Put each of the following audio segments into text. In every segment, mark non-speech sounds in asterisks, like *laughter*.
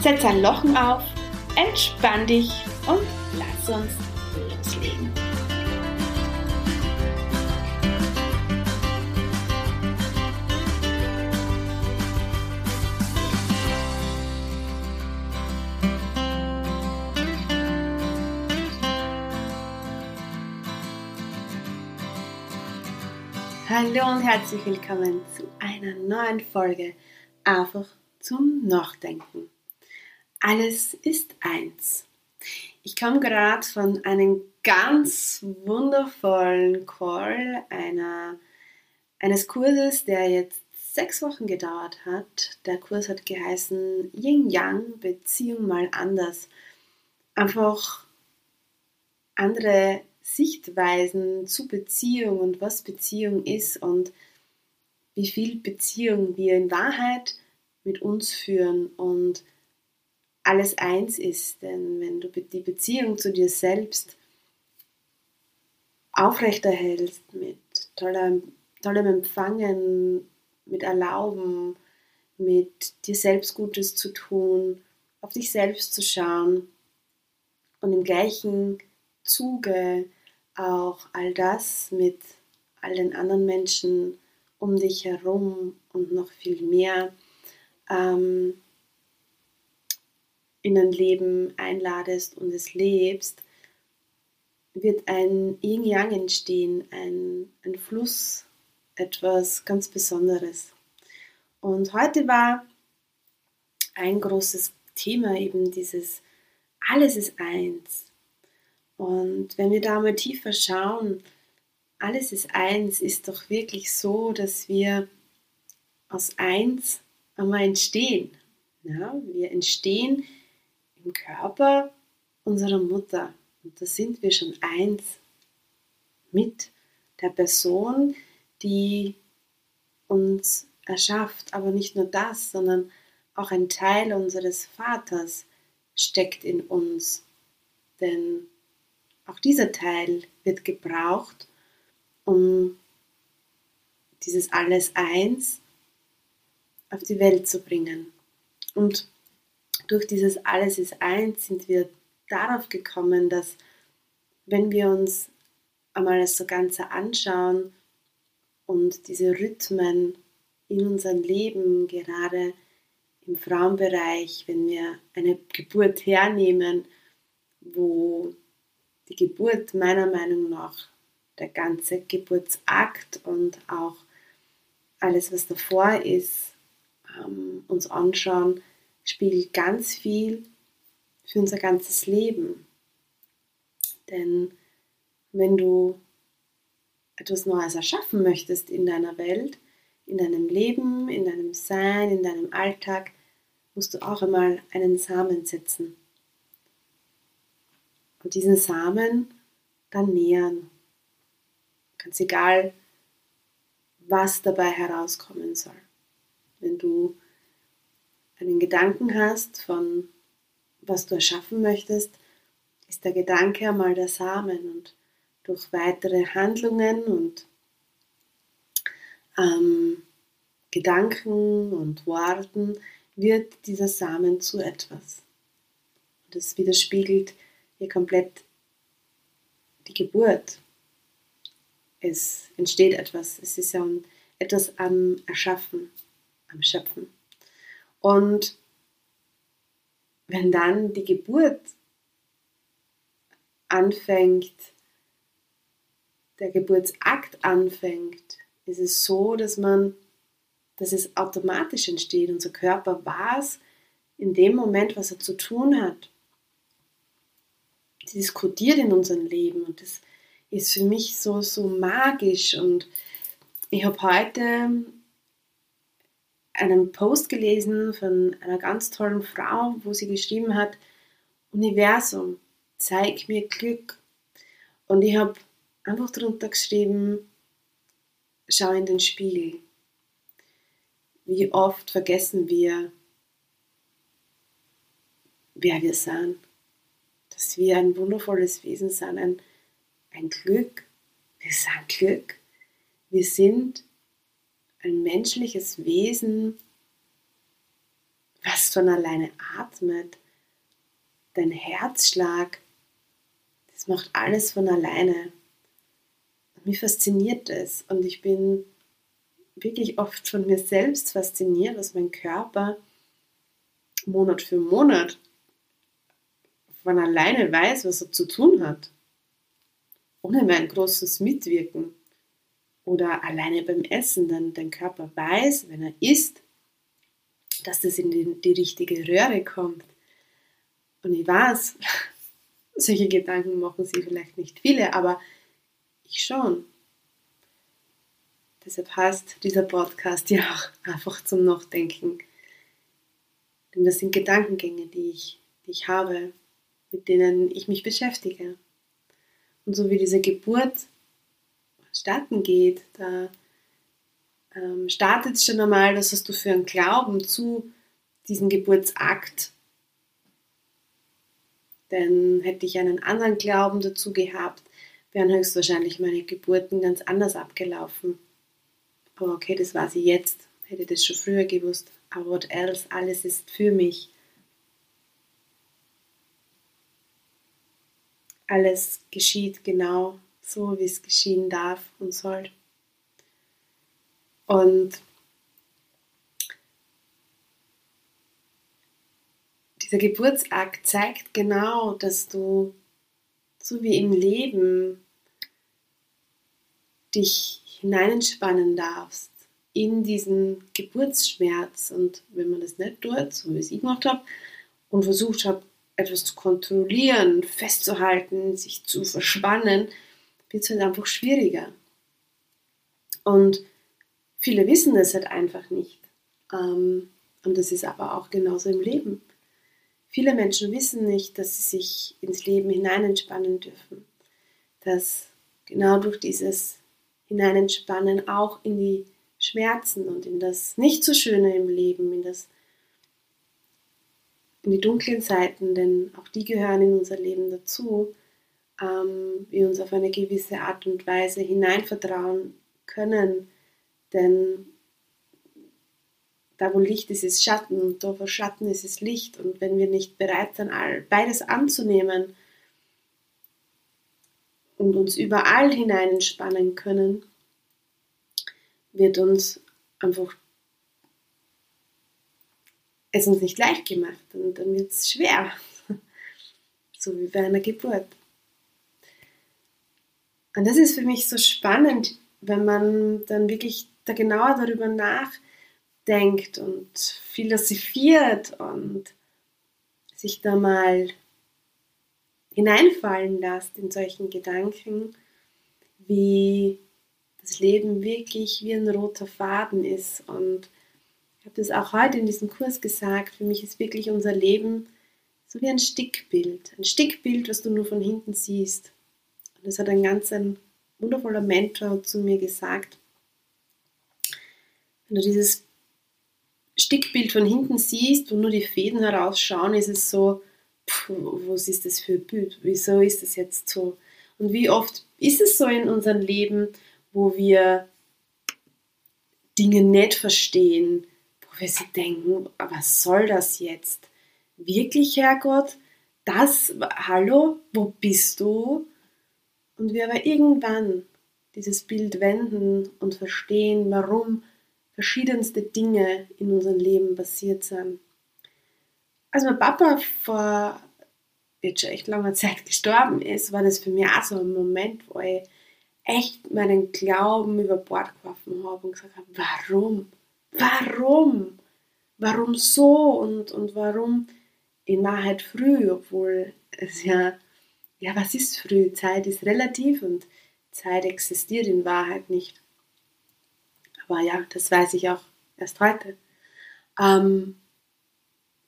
Setz ein Lochen auf, entspann dich und lass uns loslegen. Hallo und herzlich willkommen zu einer neuen Folge Einfach zum Nachdenken. Alles ist eins. Ich komme gerade von einem ganz wundervollen Call einer, eines Kurses, der jetzt sechs Wochen gedauert hat. Der Kurs hat geheißen Yin Yang Beziehung mal anders. Einfach andere Sichtweisen zu Beziehung und was Beziehung ist und wie viel Beziehung wir in Wahrheit mit uns führen und alles eins ist. Denn wenn du die Beziehung zu dir selbst aufrechterhältst mit tollem, tollem Empfangen, mit Erlauben, mit dir selbst Gutes zu tun, auf dich selbst zu schauen und im gleichen Zuge auch all das mit all den anderen Menschen um dich herum und noch viel mehr ähm, in ein Leben einladest und es lebst, wird ein Yin-Yang entstehen, ein, ein Fluss, etwas ganz Besonderes. Und heute war ein großes Thema eben dieses Alles ist eins. Und wenn wir da mal tiefer schauen, alles ist eins, ist doch wirklich so, dass wir aus eins einmal entstehen. Ja, wir entstehen im Körper unserer Mutter. Und da sind wir schon eins mit der Person, die uns erschafft. Aber nicht nur das, sondern auch ein Teil unseres Vaters steckt in uns. Denn auch dieser Teil wird gebraucht, um dieses Alles Eins auf die Welt zu bringen. Und durch dieses Alles ist eins sind wir darauf gekommen, dass wenn wir uns einmal das so Ganze anschauen und diese Rhythmen in unserem Leben, gerade im Frauenbereich, wenn wir eine Geburt hernehmen, wo die Geburt meiner Meinung nach der ganze Geburtsakt und auch alles, was davor ist, ähm, uns anschauen, spiegelt ganz viel für unser ganzes Leben. Denn wenn du etwas Neues erschaffen möchtest in deiner Welt, in deinem Leben, in deinem Sein, in deinem Alltag, musst du auch einmal einen Samen setzen. Und diesen Samen dann nähern. Ganz egal, was dabei herauskommen soll wenn du einen Gedanken hast von was du erschaffen möchtest, ist der Gedanke einmal der Samen und durch weitere Handlungen und ähm, Gedanken und Worten wird dieser Samen zu etwas. Und das widerspiegelt hier komplett die Geburt. Es entsteht etwas, es ist ja etwas am Erschaffen, am Schöpfen. Und wenn dann die Geburt anfängt, der Geburtsakt anfängt, ist es so, dass man, dass es automatisch entsteht. Unser Körper weiß in dem Moment, was er zu tun hat. Sie diskutiert in unserem Leben und das ist für mich so, so magisch. Und ich habe heute einen Post gelesen von einer ganz tollen Frau, wo sie geschrieben hat, Universum, zeig mir Glück. Und ich habe einfach darunter geschrieben, schau in den Spiegel. Wie oft vergessen wir, wer wir sind. Dass wir ein wundervolles Wesen sind, ein, ein Glück. Wir sind Glück. Wir sind ein menschliches Wesen, was von alleine atmet. Dein Herzschlag, das macht alles von alleine. Mich fasziniert das und ich bin wirklich oft von mir selbst fasziniert, was mein Körper Monat für Monat von alleine weiß, was er zu tun hat. Ohne mein großes Mitwirken oder alleine beim Essen, dann dein Körper weiß, wenn er isst, dass das in die, die richtige Röhre kommt. Und ich weiß, *laughs* solche Gedanken machen sie vielleicht nicht viele, aber ich schon. Deshalb heißt dieser Podcast ja auch einfach zum Nachdenken. Denn das sind Gedankengänge, die ich, die ich habe, mit denen ich mich beschäftige. Und so wie diese Geburt starten geht, da ähm, startet es schon einmal, das hast du für einen Glauben zu diesem Geburtsakt. Denn hätte ich einen anderen Glauben dazu gehabt, wären höchstwahrscheinlich meine Geburten ganz anders abgelaufen. Aber okay, das war sie jetzt. Hätte das schon früher gewusst. Aber what else? Alles ist für mich. Alles geschieht genau so wie es geschehen darf und soll. Und dieser Geburtsakt zeigt genau, dass du, so wie im Leben, dich hineinspannen darfst in diesen Geburtsschmerz. Und wenn man das nicht tut, so wie es ich gemacht habe, und versucht habe, etwas zu kontrollieren, festzuhalten, sich zu verspannen, wird es halt einfach schwieriger. Und viele wissen das halt einfach nicht. Ähm, und das ist aber auch genauso im Leben. Viele Menschen wissen nicht, dass sie sich ins Leben hineinentspannen dürfen. Dass genau durch dieses Hineinentspannen auch in die Schmerzen und in das nicht so Schöne im Leben, in das in die dunklen Seiten, denn auch die gehören in unser Leben dazu, ähm, wir uns auf eine gewisse Art und Weise hineinvertrauen können. Denn da wo Licht ist, ist Schatten und da wo Schatten ist, ist Licht. Und wenn wir nicht bereit sind, beides anzunehmen und uns überall hinein entspannen können, wird uns einfach es uns nicht leicht gemacht und dann wird es schwer, *laughs* so wie bei einer Geburt. Und das ist für mich so spannend, wenn man dann wirklich da genauer darüber nachdenkt und philosophiert und sich da mal hineinfallen lässt in solchen Gedanken, wie das Leben wirklich wie ein roter Faden ist. Und ich habe das auch heute in diesem Kurs gesagt, für mich ist wirklich unser Leben so wie ein Stickbild. Ein Stickbild, was du nur von hinten siehst. Das hat ein ganz ein wundervoller Mentor zu mir gesagt. Wenn du dieses Stickbild von hinten siehst, wo nur die Fäden herausschauen, ist es so pff, was ist das für ein Bild? Wieso ist das jetzt so? Und wie oft ist es so in unserem Leben, wo wir Dinge nicht verstehen, wo wir sie denken, was soll das jetzt? Wirklich, Herrgott? Das, hallo, wo bist du? Und wir aber irgendwann dieses Bild wenden und verstehen, warum verschiedenste Dinge in unserem Leben passiert sind. Als mein Papa vor jetzt schon echt langer Zeit *laughs* gestorben ist, war das für mich auch so ein Moment, wo ich echt meinen Glauben über Bord geworfen habe und gesagt habe, warum? Warum? Warum so und, und warum in Wahrheit früh, obwohl es ja, ja, was ist früh? Zeit ist relativ und Zeit existiert in Wahrheit nicht. Aber ja, das weiß ich auch erst heute. Ähm,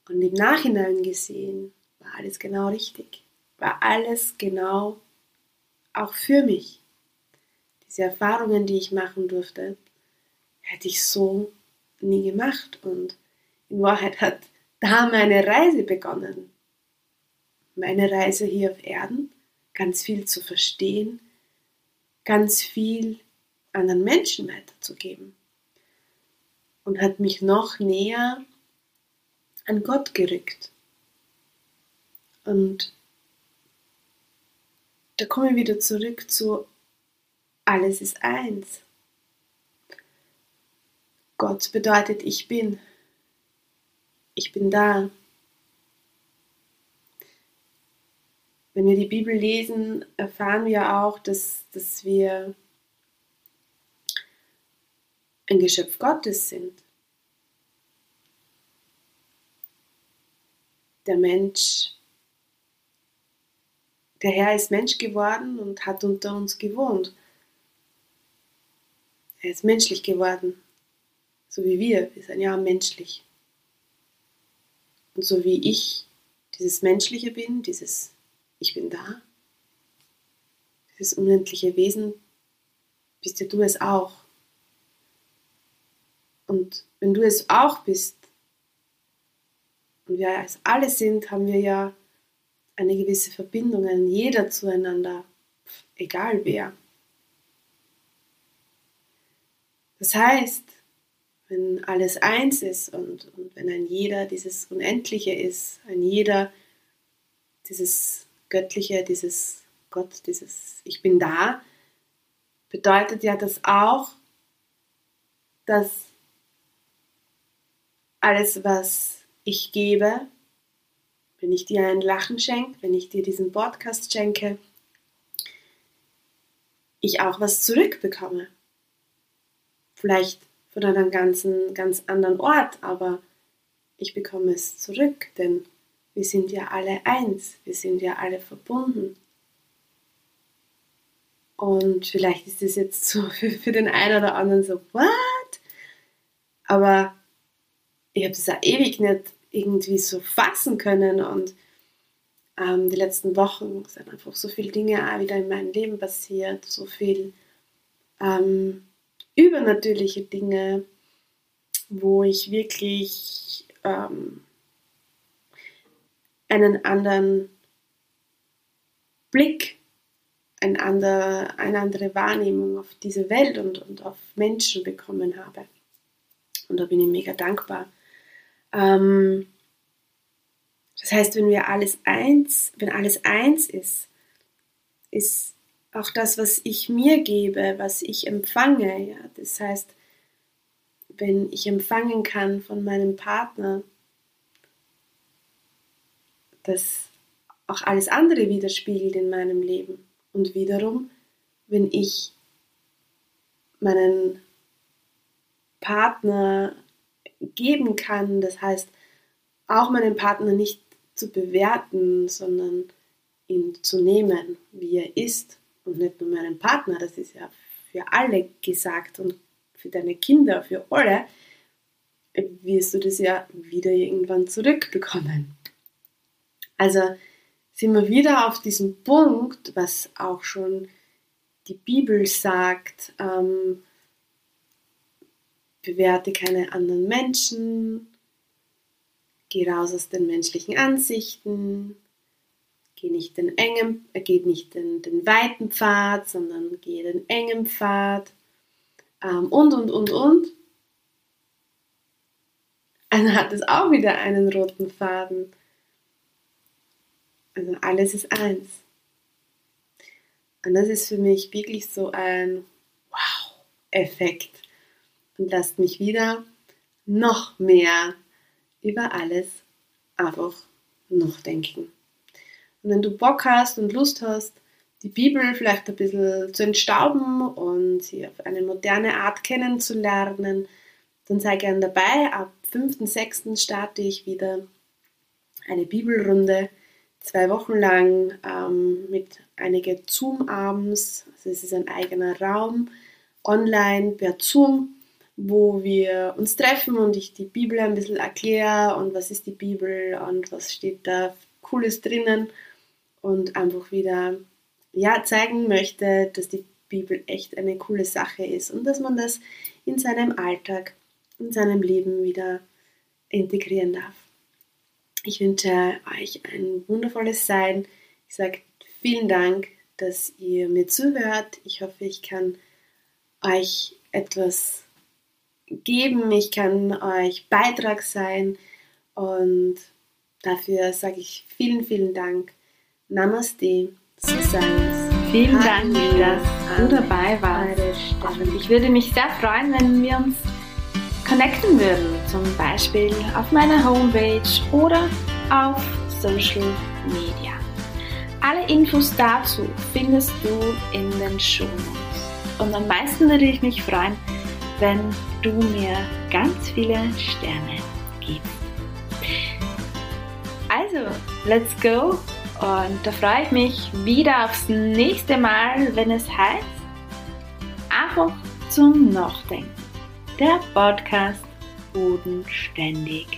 und im Nachhinein gesehen war alles genau richtig. War alles genau auch für mich. Diese Erfahrungen, die ich machen durfte, hätte ich so nie gemacht. Und in Wahrheit hat da meine Reise begonnen. Meine Reise hier auf Erden, ganz viel zu verstehen, ganz viel anderen Menschen weiterzugeben. Und hat mich noch näher an Gott gerückt. Und da komme ich wieder zurück zu alles ist eins. Gott bedeutet ich bin. Ich bin da. Wenn wir die Bibel lesen, erfahren wir auch, dass, dass wir ein Geschöpf Gottes sind. Der Mensch, der Herr ist Mensch geworden und hat unter uns gewohnt. Er ist menschlich geworden, so wie wir. Wir sind ja menschlich. Und so wie ich dieses Menschliche bin, dieses Ich bin da, dieses unendliche Wesen, bist ja du es auch. Und wenn du es auch bist, und wir es alle sind, haben wir ja eine gewisse Verbindung, ein jeder zueinander, egal wer. Das heißt, wenn alles eins ist und, und wenn ein jeder dieses Unendliche ist, ein jeder dieses Göttliche, dieses Gott, dieses Ich bin da, bedeutet ja das auch, dass alles, was ich gebe, wenn ich dir ein Lachen schenke, wenn ich dir diesen Podcast schenke, ich auch was zurückbekomme. Vielleicht von einem ganzen, ganz anderen Ort, aber ich bekomme es zurück, denn wir sind ja alle eins, wir sind ja alle verbunden. Und vielleicht ist es jetzt so *laughs* für, für den einen oder anderen so, what? Aber ich habe das auch ewig nicht irgendwie so fassen können und ähm, die letzten Wochen sind einfach so viele Dinge auch wieder in meinem Leben passiert, so viel ähm, übernatürliche Dinge, wo ich wirklich ähm, einen anderen Blick, ein andere, eine andere Wahrnehmung auf diese Welt und, und auf Menschen bekommen habe. Und da bin ich mega dankbar. Ähm, das heißt, wenn wir alles eins, wenn alles eins ist, ist auch das, was ich mir gebe, was ich empfange. Ja? Das heißt, wenn ich empfangen kann von meinem Partner, dass auch alles andere widerspiegelt in meinem Leben. Und wiederum, wenn ich meinen Partner geben kann, das heißt, auch meinen Partner nicht zu bewerten, sondern ihn zu nehmen, wie er ist und nicht nur meinen Partner, das ist ja für alle gesagt und für deine Kinder, für alle, wirst du das ja wieder irgendwann zurückbekommen. Also sind wir wieder auf diesem Punkt, was auch schon die Bibel sagt, ähm, bewerte keine anderen Menschen, geh raus aus den menschlichen Ansichten, Geh nicht den engen, äh, geh nicht den, den weiten Pfad, sondern geh den engen Pfad. Ähm, und, und, und, und. Dann hat es auch wieder einen roten Faden. Also alles ist eins. Und das ist für mich wirklich so ein Wow-Effekt und lasst mich wieder noch mehr über alles einfach noch denken. Und wenn du Bock hast und Lust hast, die Bibel vielleicht ein bisschen zu entstauben und sie auf eine moderne Art kennenzulernen, dann sei gern dabei. Ab 5.6. starte ich wieder eine Bibelrunde, zwei Wochen lang ähm, mit einigen Zoom-Abends. Also es ist ein eigener Raum, online per Zoom, wo wir uns treffen und ich die Bibel ein bisschen erkläre und was ist die Bibel und was steht da Cooles drinnen und einfach wieder ja, zeigen möchte, dass die Bibel echt eine coole Sache ist und dass man das in seinem Alltag, in seinem Leben wieder integrieren darf. Ich wünsche euch ein wundervolles Sein. Ich sage vielen Dank, dass ihr mir zuhört. Ich hoffe, ich kann euch etwas geben. Ich kann euch Beitrag sein. Und dafür sage ich vielen, vielen Dank. Namaste, Susanne. Vielen Dank, dass du dabei warst. Ich würde mich sehr freuen, wenn wir uns connecten würden, zum Beispiel auf meiner Homepage oder auf Social Media. Alle Infos dazu findest du in den Show Notes. Und am meisten würde ich mich freuen, wenn du mir ganz viele Sterne gibst. Also, let's go! Und da freue ich mich wieder aufs nächste Mal, wenn es heißt, einfach zum Nachdenken der Podcast Bodenständig.